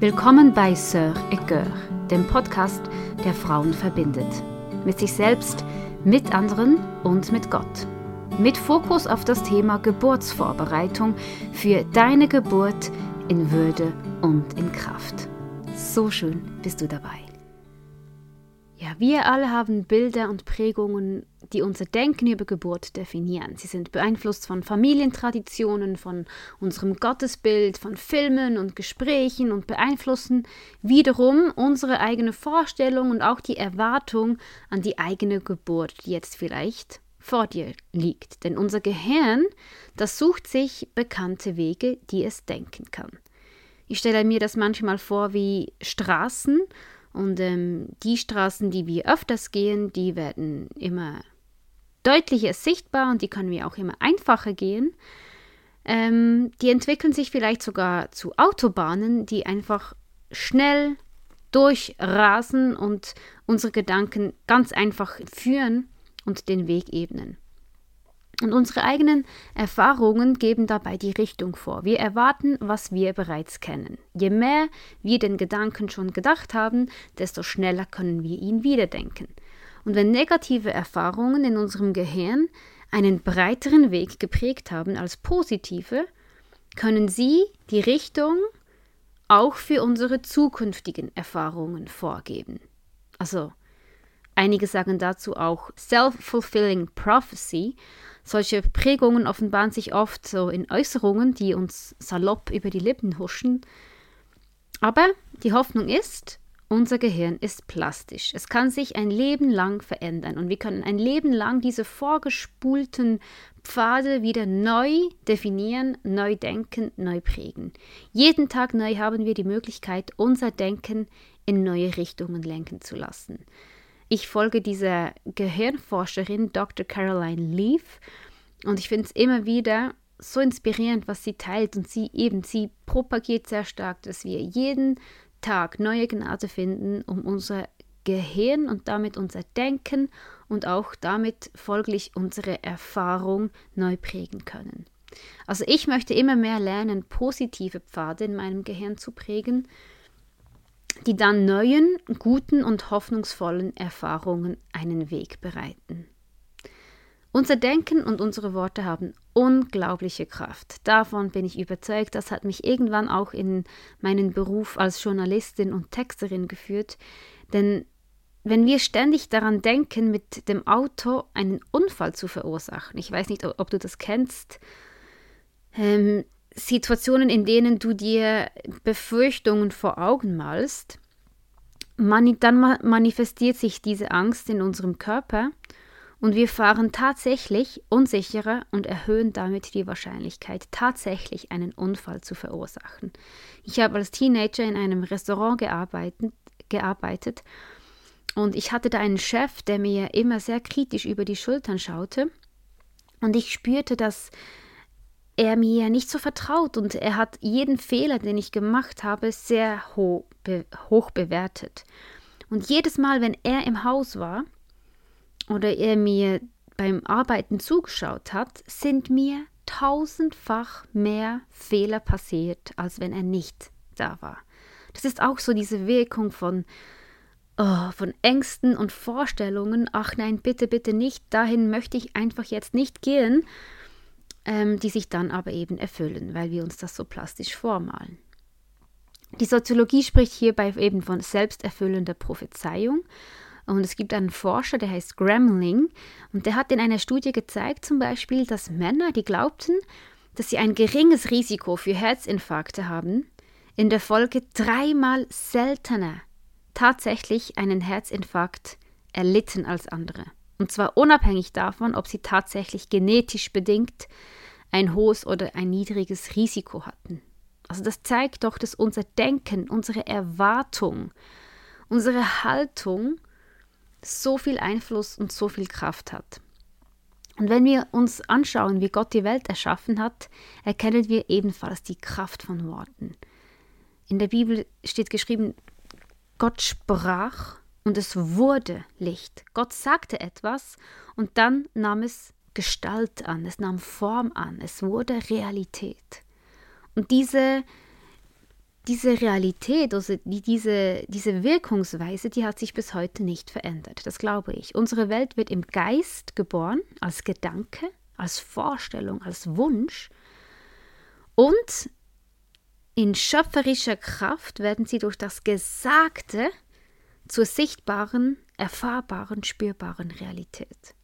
Willkommen bei Sœur et Cœur, dem Podcast, der Frauen verbindet. Mit sich selbst, mit anderen und mit Gott. Mit Fokus auf das Thema Geburtsvorbereitung für deine Geburt in Würde und in Kraft. So schön bist du dabei. Ja, wir alle haben Bilder und Prägungen, die unser Denken über Geburt definieren. Sie sind beeinflusst von Familientraditionen, von unserem Gottesbild, von Filmen und Gesprächen und beeinflussen wiederum unsere eigene Vorstellung und auch die Erwartung an die eigene Geburt, die jetzt vielleicht vor dir liegt. Denn unser Gehirn, das sucht sich bekannte Wege, die es denken kann. Ich stelle mir das manchmal vor wie Straßen und ähm, die Straßen, die wir öfters gehen, die werden immer deutlicher sichtbar und die können wir auch immer einfacher gehen. Ähm, die entwickeln sich vielleicht sogar zu Autobahnen, die einfach schnell durchrasen und unsere Gedanken ganz einfach führen und den Weg ebnen. Und unsere eigenen Erfahrungen geben dabei die Richtung vor. Wir erwarten, was wir bereits kennen. Je mehr wir den Gedanken schon gedacht haben, desto schneller können wir ihn wiederdenken. Und wenn negative Erfahrungen in unserem Gehirn einen breiteren Weg geprägt haben als positive, können sie die Richtung auch für unsere zukünftigen Erfahrungen vorgeben. Also einige sagen dazu auch Self-Fulfilling Prophecy, solche Prägungen offenbaren sich oft so in Äußerungen, die uns salopp über die Lippen huschen. Aber die Hoffnung ist, unser Gehirn ist plastisch. Es kann sich ein Leben lang verändern und wir können ein Leben lang diese vorgespulten Pfade wieder neu definieren, neu denken, neu prägen. Jeden Tag neu haben wir die Möglichkeit, unser Denken in neue Richtungen lenken zu lassen. Ich folge dieser Gehirnforscherin Dr. Caroline Leaf und ich finde es immer wieder so inspirierend, was sie teilt und sie eben, sie propagiert sehr stark, dass wir jeden Tag neue Gnade finden, um unser Gehirn und damit unser Denken und auch damit folglich unsere Erfahrung neu prägen können. Also ich möchte immer mehr lernen, positive Pfade in meinem Gehirn zu prägen die dann neuen, guten und hoffnungsvollen Erfahrungen einen Weg bereiten. Unser Denken und unsere Worte haben unglaubliche Kraft. Davon bin ich überzeugt. Das hat mich irgendwann auch in meinen Beruf als Journalistin und Texterin geführt. Denn wenn wir ständig daran denken, mit dem Auto einen Unfall zu verursachen, ich weiß nicht, ob du das kennst, ähm, Situationen, in denen du dir Befürchtungen vor Augen malst, mani dann manifestiert sich diese Angst in unserem Körper und wir fahren tatsächlich unsicherer und erhöhen damit die Wahrscheinlichkeit, tatsächlich einen Unfall zu verursachen. Ich habe als Teenager in einem Restaurant gearbeitet, gearbeitet und ich hatte da einen Chef, der mir immer sehr kritisch über die Schultern schaute und ich spürte, dass er mir nicht so vertraut und er hat jeden Fehler, den ich gemacht habe, sehr hoch, be hoch bewertet. Und jedes Mal, wenn er im Haus war oder er mir beim Arbeiten zugeschaut hat, sind mir tausendfach mehr Fehler passiert, als wenn er nicht da war. Das ist auch so diese Wirkung von, oh, von Ängsten und Vorstellungen. Ach nein, bitte, bitte nicht. Dahin möchte ich einfach jetzt nicht gehen ähm, die sich dann aber eben erfüllen, weil wir uns das so plastisch vormalen. Die Soziologie spricht hierbei eben von selbsterfüllender Prophezeiung. Und es gibt einen Forscher, der heißt Gramling, und der hat in einer Studie gezeigt, zum Beispiel, dass Männer, die glaubten, dass sie ein geringes Risiko für Herzinfarkte haben, in der Folge dreimal seltener tatsächlich einen Herzinfarkt erlitten als andere. Und zwar unabhängig davon, ob sie tatsächlich genetisch bedingt ein hohes oder ein niedriges Risiko hatten. Also das zeigt doch, dass unser Denken, unsere Erwartung, unsere Haltung so viel Einfluss und so viel Kraft hat. Und wenn wir uns anschauen, wie Gott die Welt erschaffen hat, erkennen wir ebenfalls die Kraft von Worten. In der Bibel steht geschrieben, Gott sprach und es wurde Licht. Gott sagte etwas und dann nahm es Gestalt an, es nahm Form an, es wurde Realität. Und diese, diese Realität, also die, diese, diese Wirkungsweise, die hat sich bis heute nicht verändert. Das glaube ich. Unsere Welt wird im Geist geboren, als Gedanke, als Vorstellung, als Wunsch. Und in schöpferischer Kraft werden sie durch das Gesagte zur sichtbaren, erfahrbaren, spürbaren Realität.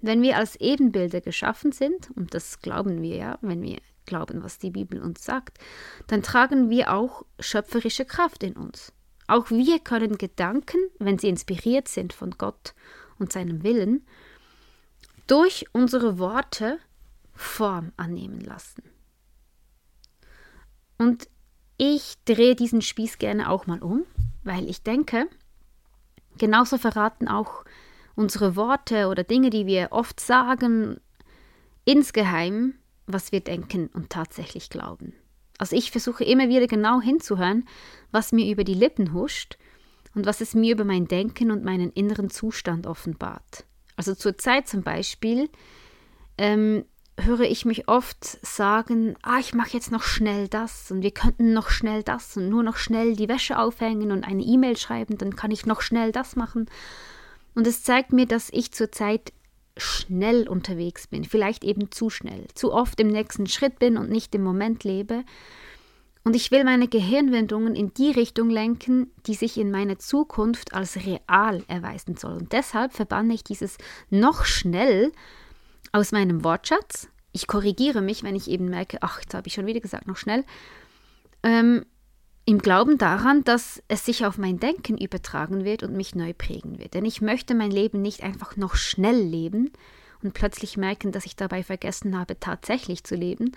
Wenn wir als Ebenbilder geschaffen sind, und das glauben wir ja, wenn wir glauben, was die Bibel uns sagt, dann tragen wir auch schöpferische Kraft in uns. Auch wir können Gedanken, wenn sie inspiriert sind von Gott und seinem Willen, durch unsere Worte Form annehmen lassen. Und ich drehe diesen Spieß gerne auch mal um, weil ich denke, genauso verraten auch unsere Worte oder Dinge, die wir oft sagen, insgeheim, was wir denken und tatsächlich glauben. Also ich versuche immer wieder genau hinzuhören, was mir über die Lippen huscht und was es mir über mein Denken und meinen inneren Zustand offenbart. Also zur Zeit zum Beispiel ähm, höre ich mich oft sagen, ah, ich mache jetzt noch schnell das und wir könnten noch schnell das und nur noch schnell die Wäsche aufhängen und eine E-Mail schreiben, dann kann ich noch schnell das machen. Und es zeigt mir, dass ich zurzeit schnell unterwegs bin, vielleicht eben zu schnell, zu oft im nächsten Schritt bin und nicht im Moment lebe. Und ich will meine Gehirnwendungen in die Richtung lenken, die sich in meiner Zukunft als real erweisen soll. Und deshalb verbanne ich dieses noch schnell aus meinem Wortschatz. Ich korrigiere mich, wenn ich eben merke, ach, jetzt habe ich schon wieder gesagt, noch schnell. Ähm, im Glauben daran, dass es sich auf mein Denken übertragen wird und mich neu prägen wird. Denn ich möchte mein Leben nicht einfach noch schnell leben und plötzlich merken, dass ich dabei vergessen habe, tatsächlich zu leben.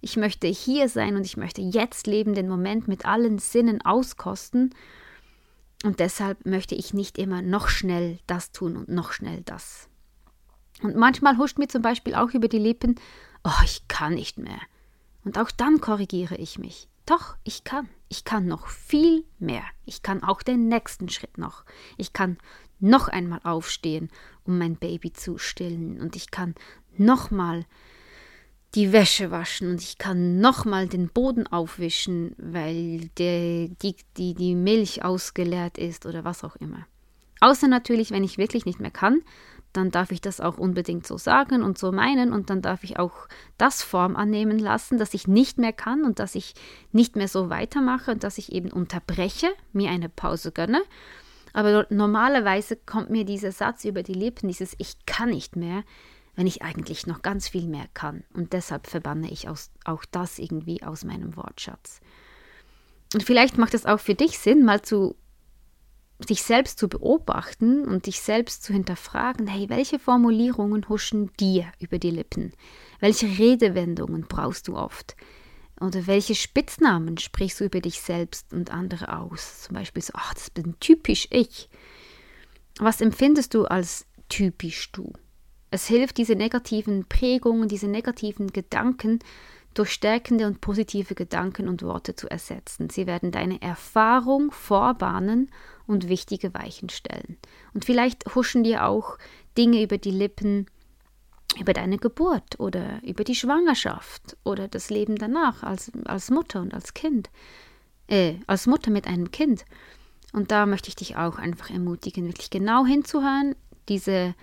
Ich möchte hier sein und ich möchte jetzt leben, den Moment mit allen Sinnen auskosten. Und deshalb möchte ich nicht immer noch schnell das tun und noch schnell das. Und manchmal huscht mir zum Beispiel auch über die Lippen, oh, ich kann nicht mehr. Und auch dann korrigiere ich mich. Doch, ich kann. Ich kann noch viel mehr. Ich kann auch den nächsten Schritt noch. Ich kann noch einmal aufstehen, um mein Baby zu stillen. Und ich kann noch mal die Wäsche waschen und ich kann noch mal den Boden aufwischen, weil der, die, die, die Milch ausgeleert ist oder was auch immer. Außer natürlich, wenn ich wirklich nicht mehr kann, dann darf ich das auch unbedingt so sagen und so meinen und dann darf ich auch das Form annehmen lassen, dass ich nicht mehr kann und dass ich nicht mehr so weitermache und dass ich eben unterbreche, mir eine Pause gönne. Aber normalerweise kommt mir dieser Satz über die Lippen, dieses Ich kann nicht mehr, wenn ich eigentlich noch ganz viel mehr kann. Und deshalb verbanne ich auch das irgendwie aus meinem Wortschatz. Und vielleicht macht es auch für dich Sinn, mal zu sich selbst zu beobachten und dich selbst zu hinterfragen, hey, welche Formulierungen huschen dir über die Lippen? Welche Redewendungen brauchst du oft? Oder welche Spitznamen sprichst du über dich selbst und andere aus? Zum Beispiel so, ach, das bin typisch ich. Was empfindest du als typisch du? Es hilft, diese negativen Prägungen, diese negativen Gedanken durch stärkende und positive Gedanken und Worte zu ersetzen. Sie werden deine Erfahrung vorbahnen und wichtige Weichen stellen. Und vielleicht huschen dir auch Dinge über die Lippen, über deine Geburt oder über die Schwangerschaft oder das Leben danach als, als Mutter und als Kind, äh, als Mutter mit einem Kind. Und da möchte ich dich auch einfach ermutigen, wirklich genau hinzuhören, diese,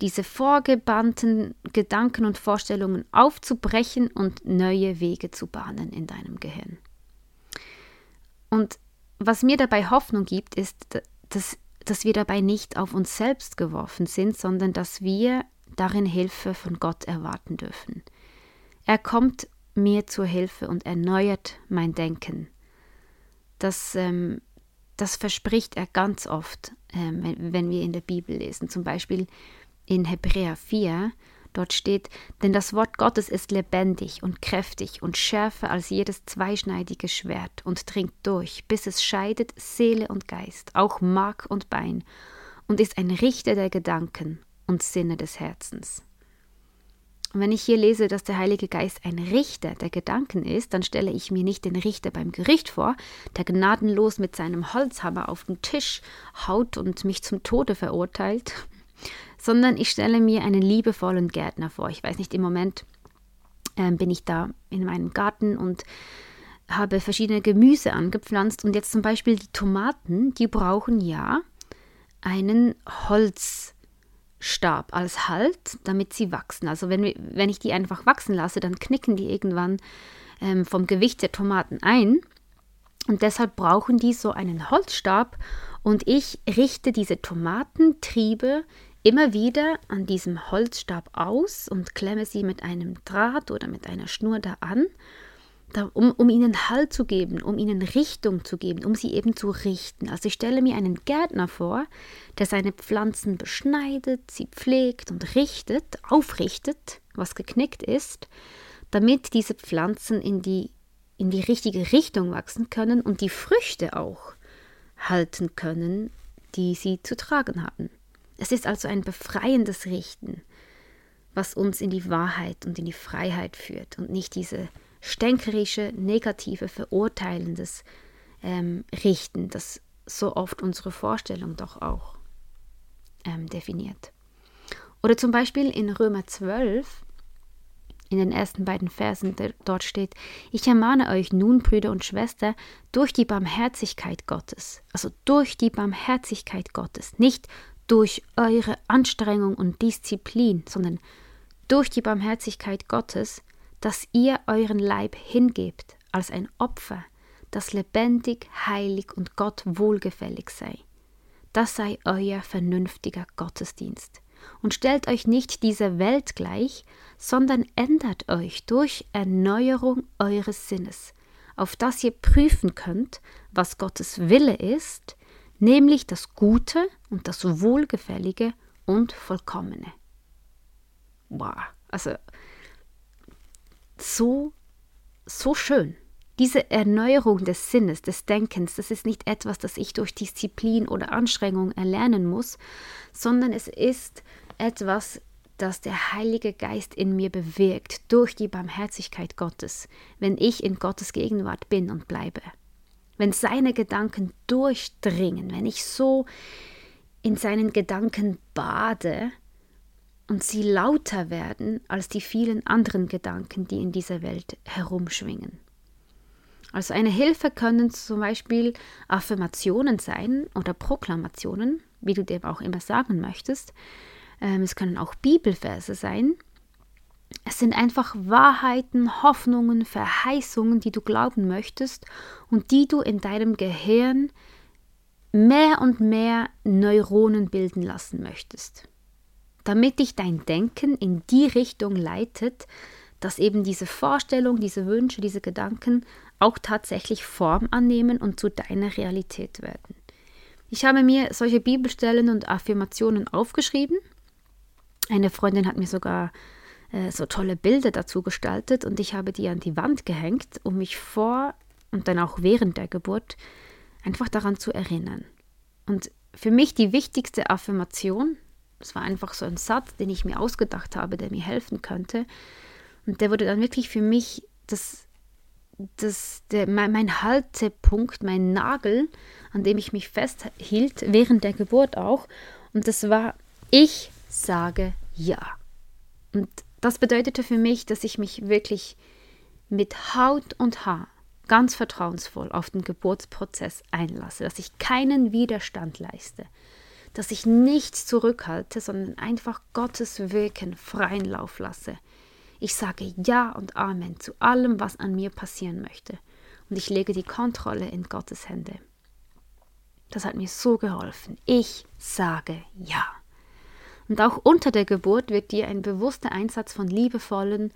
diese vorgebannten Gedanken und Vorstellungen aufzubrechen und neue Wege zu bahnen in deinem Gehirn. Und was mir dabei Hoffnung gibt, ist, dass, dass wir dabei nicht auf uns selbst geworfen sind, sondern dass wir darin Hilfe von Gott erwarten dürfen. Er kommt mir zur Hilfe und erneuert mein Denken. Das, ähm, das verspricht er ganz oft, ähm, wenn, wenn wir in der Bibel lesen. Zum Beispiel in Hebräer 4, Dort steht, denn das Wort Gottes ist lebendig und kräftig und schärfer als jedes zweischneidige Schwert und dringt durch, bis es scheidet Seele und Geist, auch Mark und Bein, und ist ein Richter der Gedanken und Sinne des Herzens. Und wenn ich hier lese, dass der Heilige Geist ein Richter der Gedanken ist, dann stelle ich mir nicht den Richter beim Gericht vor, der gnadenlos mit seinem Holzhammer auf den Tisch haut und mich zum Tode verurteilt, sondern ich stelle mir einen liebevollen Gärtner vor. Ich weiß nicht, im Moment ähm, bin ich da in meinem Garten und habe verschiedene Gemüse angepflanzt und jetzt zum Beispiel die Tomaten, die brauchen ja einen Holzstab als Halt, damit sie wachsen. Also wenn, wenn ich die einfach wachsen lasse, dann knicken die irgendwann ähm, vom Gewicht der Tomaten ein. Und deshalb brauchen die so einen Holzstab und ich richte diese Tomatentriebe immer wieder an diesem Holzstab aus und klemme sie mit einem Draht oder mit einer Schnur da an um, um ihnen Halt zu geben, um ihnen Richtung zu geben, um sie eben zu richten. Also ich stelle mir einen Gärtner vor, der seine Pflanzen beschneidet, sie pflegt und richtet, aufrichtet, was geknickt ist, damit diese Pflanzen in die, in die richtige Richtung wachsen können und die Früchte auch halten können, die sie zu tragen haben. Es ist also ein befreiendes Richten, was uns in die Wahrheit und in die Freiheit führt und nicht diese stänkerische, negative, verurteilendes ähm, Richten, das so oft unsere Vorstellung doch auch ähm, definiert. Oder zum Beispiel in Römer 12, in den ersten beiden Versen, dort steht, ich ermahne euch nun, Brüder und Schwestern, durch die Barmherzigkeit Gottes, also durch die Barmherzigkeit Gottes, nicht durch eure Anstrengung und Disziplin, sondern durch die Barmherzigkeit Gottes, dass ihr euren Leib hingebt als ein Opfer, das lebendig, heilig und Gott wohlgefällig sei. Das sei euer vernünftiger Gottesdienst. Und stellt euch nicht dieser Welt gleich, sondern ändert euch durch Erneuerung eures Sinnes, auf das ihr prüfen könnt, was Gottes Wille ist, nämlich das Gute und das Wohlgefällige und Vollkommene. Wow, also so, so schön. Diese Erneuerung des Sinnes, des Denkens, das ist nicht etwas, das ich durch Disziplin oder Anstrengung erlernen muss, sondern es ist etwas, das der Heilige Geist in mir bewirkt durch die Barmherzigkeit Gottes, wenn ich in Gottes Gegenwart bin und bleibe. Wenn seine Gedanken durchdringen, wenn ich so in seinen Gedanken bade, und sie lauter werden als die vielen anderen Gedanken, die in dieser Welt herumschwingen. Also eine Hilfe können zum Beispiel Affirmationen sein oder Proklamationen, wie du dem auch immer sagen möchtest. Ähm, es können auch Bibelverse sein. Es sind einfach Wahrheiten, Hoffnungen, Verheißungen, die du glauben möchtest und die du in deinem Gehirn mehr und mehr Neuronen bilden lassen möchtest damit dich dein Denken in die Richtung leitet, dass eben diese Vorstellung, diese Wünsche, diese Gedanken auch tatsächlich Form annehmen und zu deiner Realität werden. Ich habe mir solche Bibelstellen und Affirmationen aufgeschrieben. Eine Freundin hat mir sogar äh, so tolle Bilder dazu gestaltet und ich habe die an die Wand gehängt, um mich vor und dann auch während der Geburt einfach daran zu erinnern. Und für mich die wichtigste Affirmation, es war einfach so ein Satz, den ich mir ausgedacht habe, der mir helfen könnte. Und der wurde dann wirklich für mich das, das, der, mein, mein Haltepunkt, mein Nagel, an dem ich mich festhielt, während der Geburt auch. Und das war, ich sage ja. Und das bedeutete für mich, dass ich mich wirklich mit Haut und Haar ganz vertrauensvoll auf den Geburtsprozess einlasse, dass ich keinen Widerstand leiste, dass ich nichts zurückhalte, sondern einfach Gottes Wirken freien Lauf lasse. Ich sage Ja und Amen zu allem, was an mir passieren möchte. Und ich lege die Kontrolle in Gottes Hände. Das hat mir so geholfen. Ich sage Ja. Und auch unter der Geburt wird dir ein bewusster Einsatz von liebevollen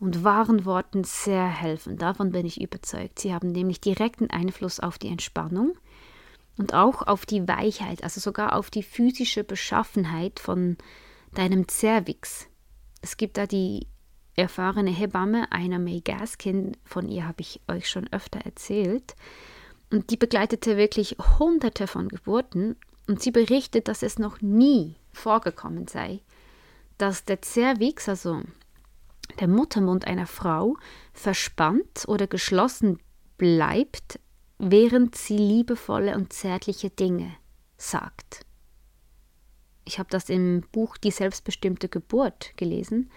und wahren Worten sehr helfen. Davon bin ich überzeugt. Sie haben nämlich direkten Einfluss auf die Entspannung, und auch auf die Weichheit, also sogar auf die physische Beschaffenheit von deinem Cervix. Es gibt da die erfahrene Hebamme, einer May Gaskin, von ihr habe ich euch schon öfter erzählt. Und die begleitete wirklich hunderte von Geburten und sie berichtet, dass es noch nie vorgekommen sei, dass der Cervix, also der Muttermund einer Frau, verspannt oder geschlossen bleibt, während sie liebevolle und zärtliche Dinge sagt. Ich habe das im Buch Die selbstbestimmte Geburt gelesen.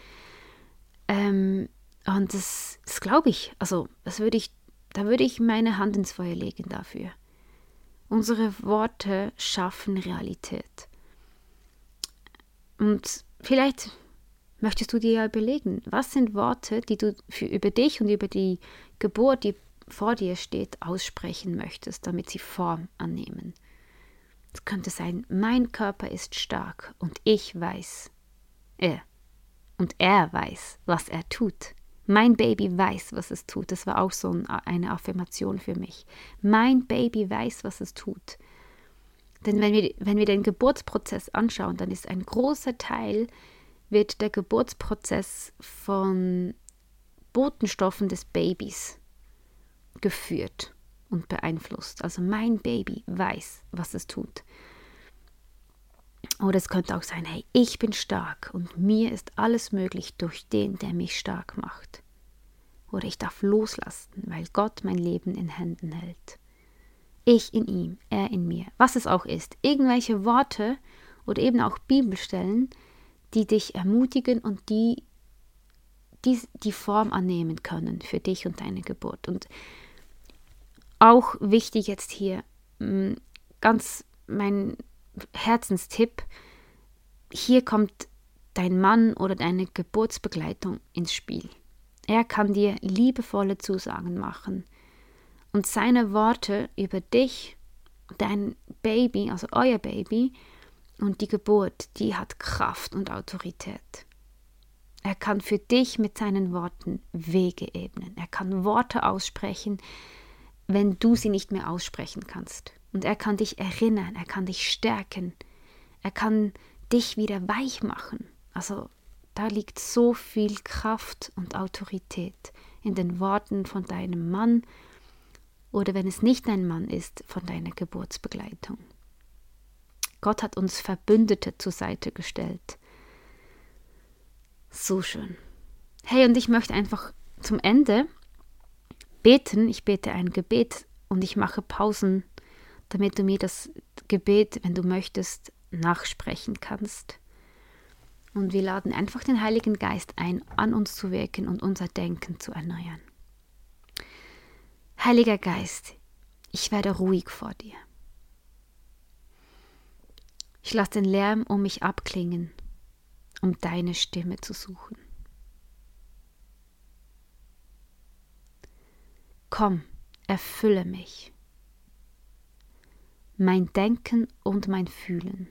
Ähm, und das, das glaube ich, also das würde ich da würde ich meine Hand ins Feuer legen dafür. Unsere Worte schaffen Realität. Und vielleicht möchtest du dir ja überlegen, was sind Worte, die du für, über dich und über die Geburt, die vor dir steht, aussprechen möchtest, damit sie Form annehmen. Es könnte sein, mein Körper ist stark und ich weiß, er, und er weiß, was er tut. Mein Baby weiß, was es tut. Das war auch so eine Affirmation für mich. Mein Baby weiß, was es tut. Denn wenn wir, wenn wir den Geburtsprozess anschauen, dann ist ein großer Teil, wird der Geburtsprozess von Botenstoffen des Babys geführt und beeinflusst. Also mein Baby weiß, was es tut. Oder es könnte auch sein, hey, ich bin stark und mir ist alles möglich durch den, der mich stark macht. Oder ich darf loslassen, weil Gott mein Leben in Händen hält. Ich in ihm, er in mir, was es auch ist. Irgendwelche Worte oder eben auch Bibelstellen, die dich ermutigen und die, die die Form annehmen können für dich und deine Geburt. Und auch wichtig jetzt hier, mm, ganz mein Herzenstipp, hier kommt dein Mann oder deine Geburtsbegleitung ins Spiel. Er kann dir liebevolle Zusagen machen. Und seine Worte über dich, dein Baby, also euer Baby und die Geburt, die hat Kraft und Autorität. Er kann für dich mit seinen Worten Wege ebnen. Er kann Worte aussprechen, wenn du sie nicht mehr aussprechen kannst. Und er kann dich erinnern, er kann dich stärken, er kann dich wieder weich machen. Also da liegt so viel Kraft und Autorität in den Worten von deinem Mann oder wenn es nicht dein Mann ist, von deiner Geburtsbegleitung. Gott hat uns Verbündete zur Seite gestellt. So schön. Hey, und ich möchte einfach zum Ende beten. Ich bete ein Gebet und ich mache Pausen, damit du mir das Gebet, wenn du möchtest, nachsprechen kannst. Und wir laden einfach den Heiligen Geist ein, an uns zu wirken und unser Denken zu erneuern. Heiliger Geist, ich werde ruhig vor dir. Ich lasse den Lärm um mich abklingen, um deine Stimme zu suchen. Komm, erfülle mich, mein Denken und mein Fühlen,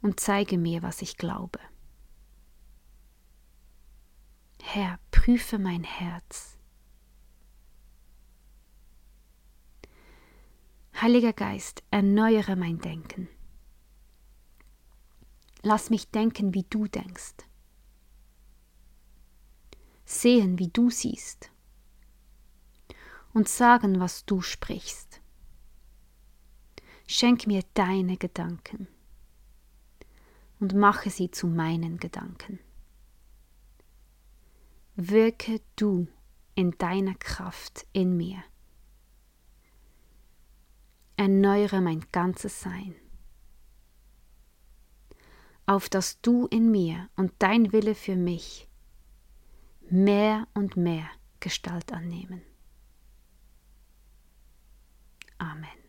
und zeige mir, was ich glaube. Herr, prüfe mein Herz. Heiliger Geist, erneuere mein Denken. Lass mich denken, wie du denkst sehen, wie du siehst und sagen, was du sprichst. Schenk mir deine Gedanken und mache sie zu meinen Gedanken. Wirke du in deiner Kraft in mir. Erneuere mein ganzes Sein, auf dass du in mir und dein Wille für mich mehr und mehr Gestalt annehmen. Amen.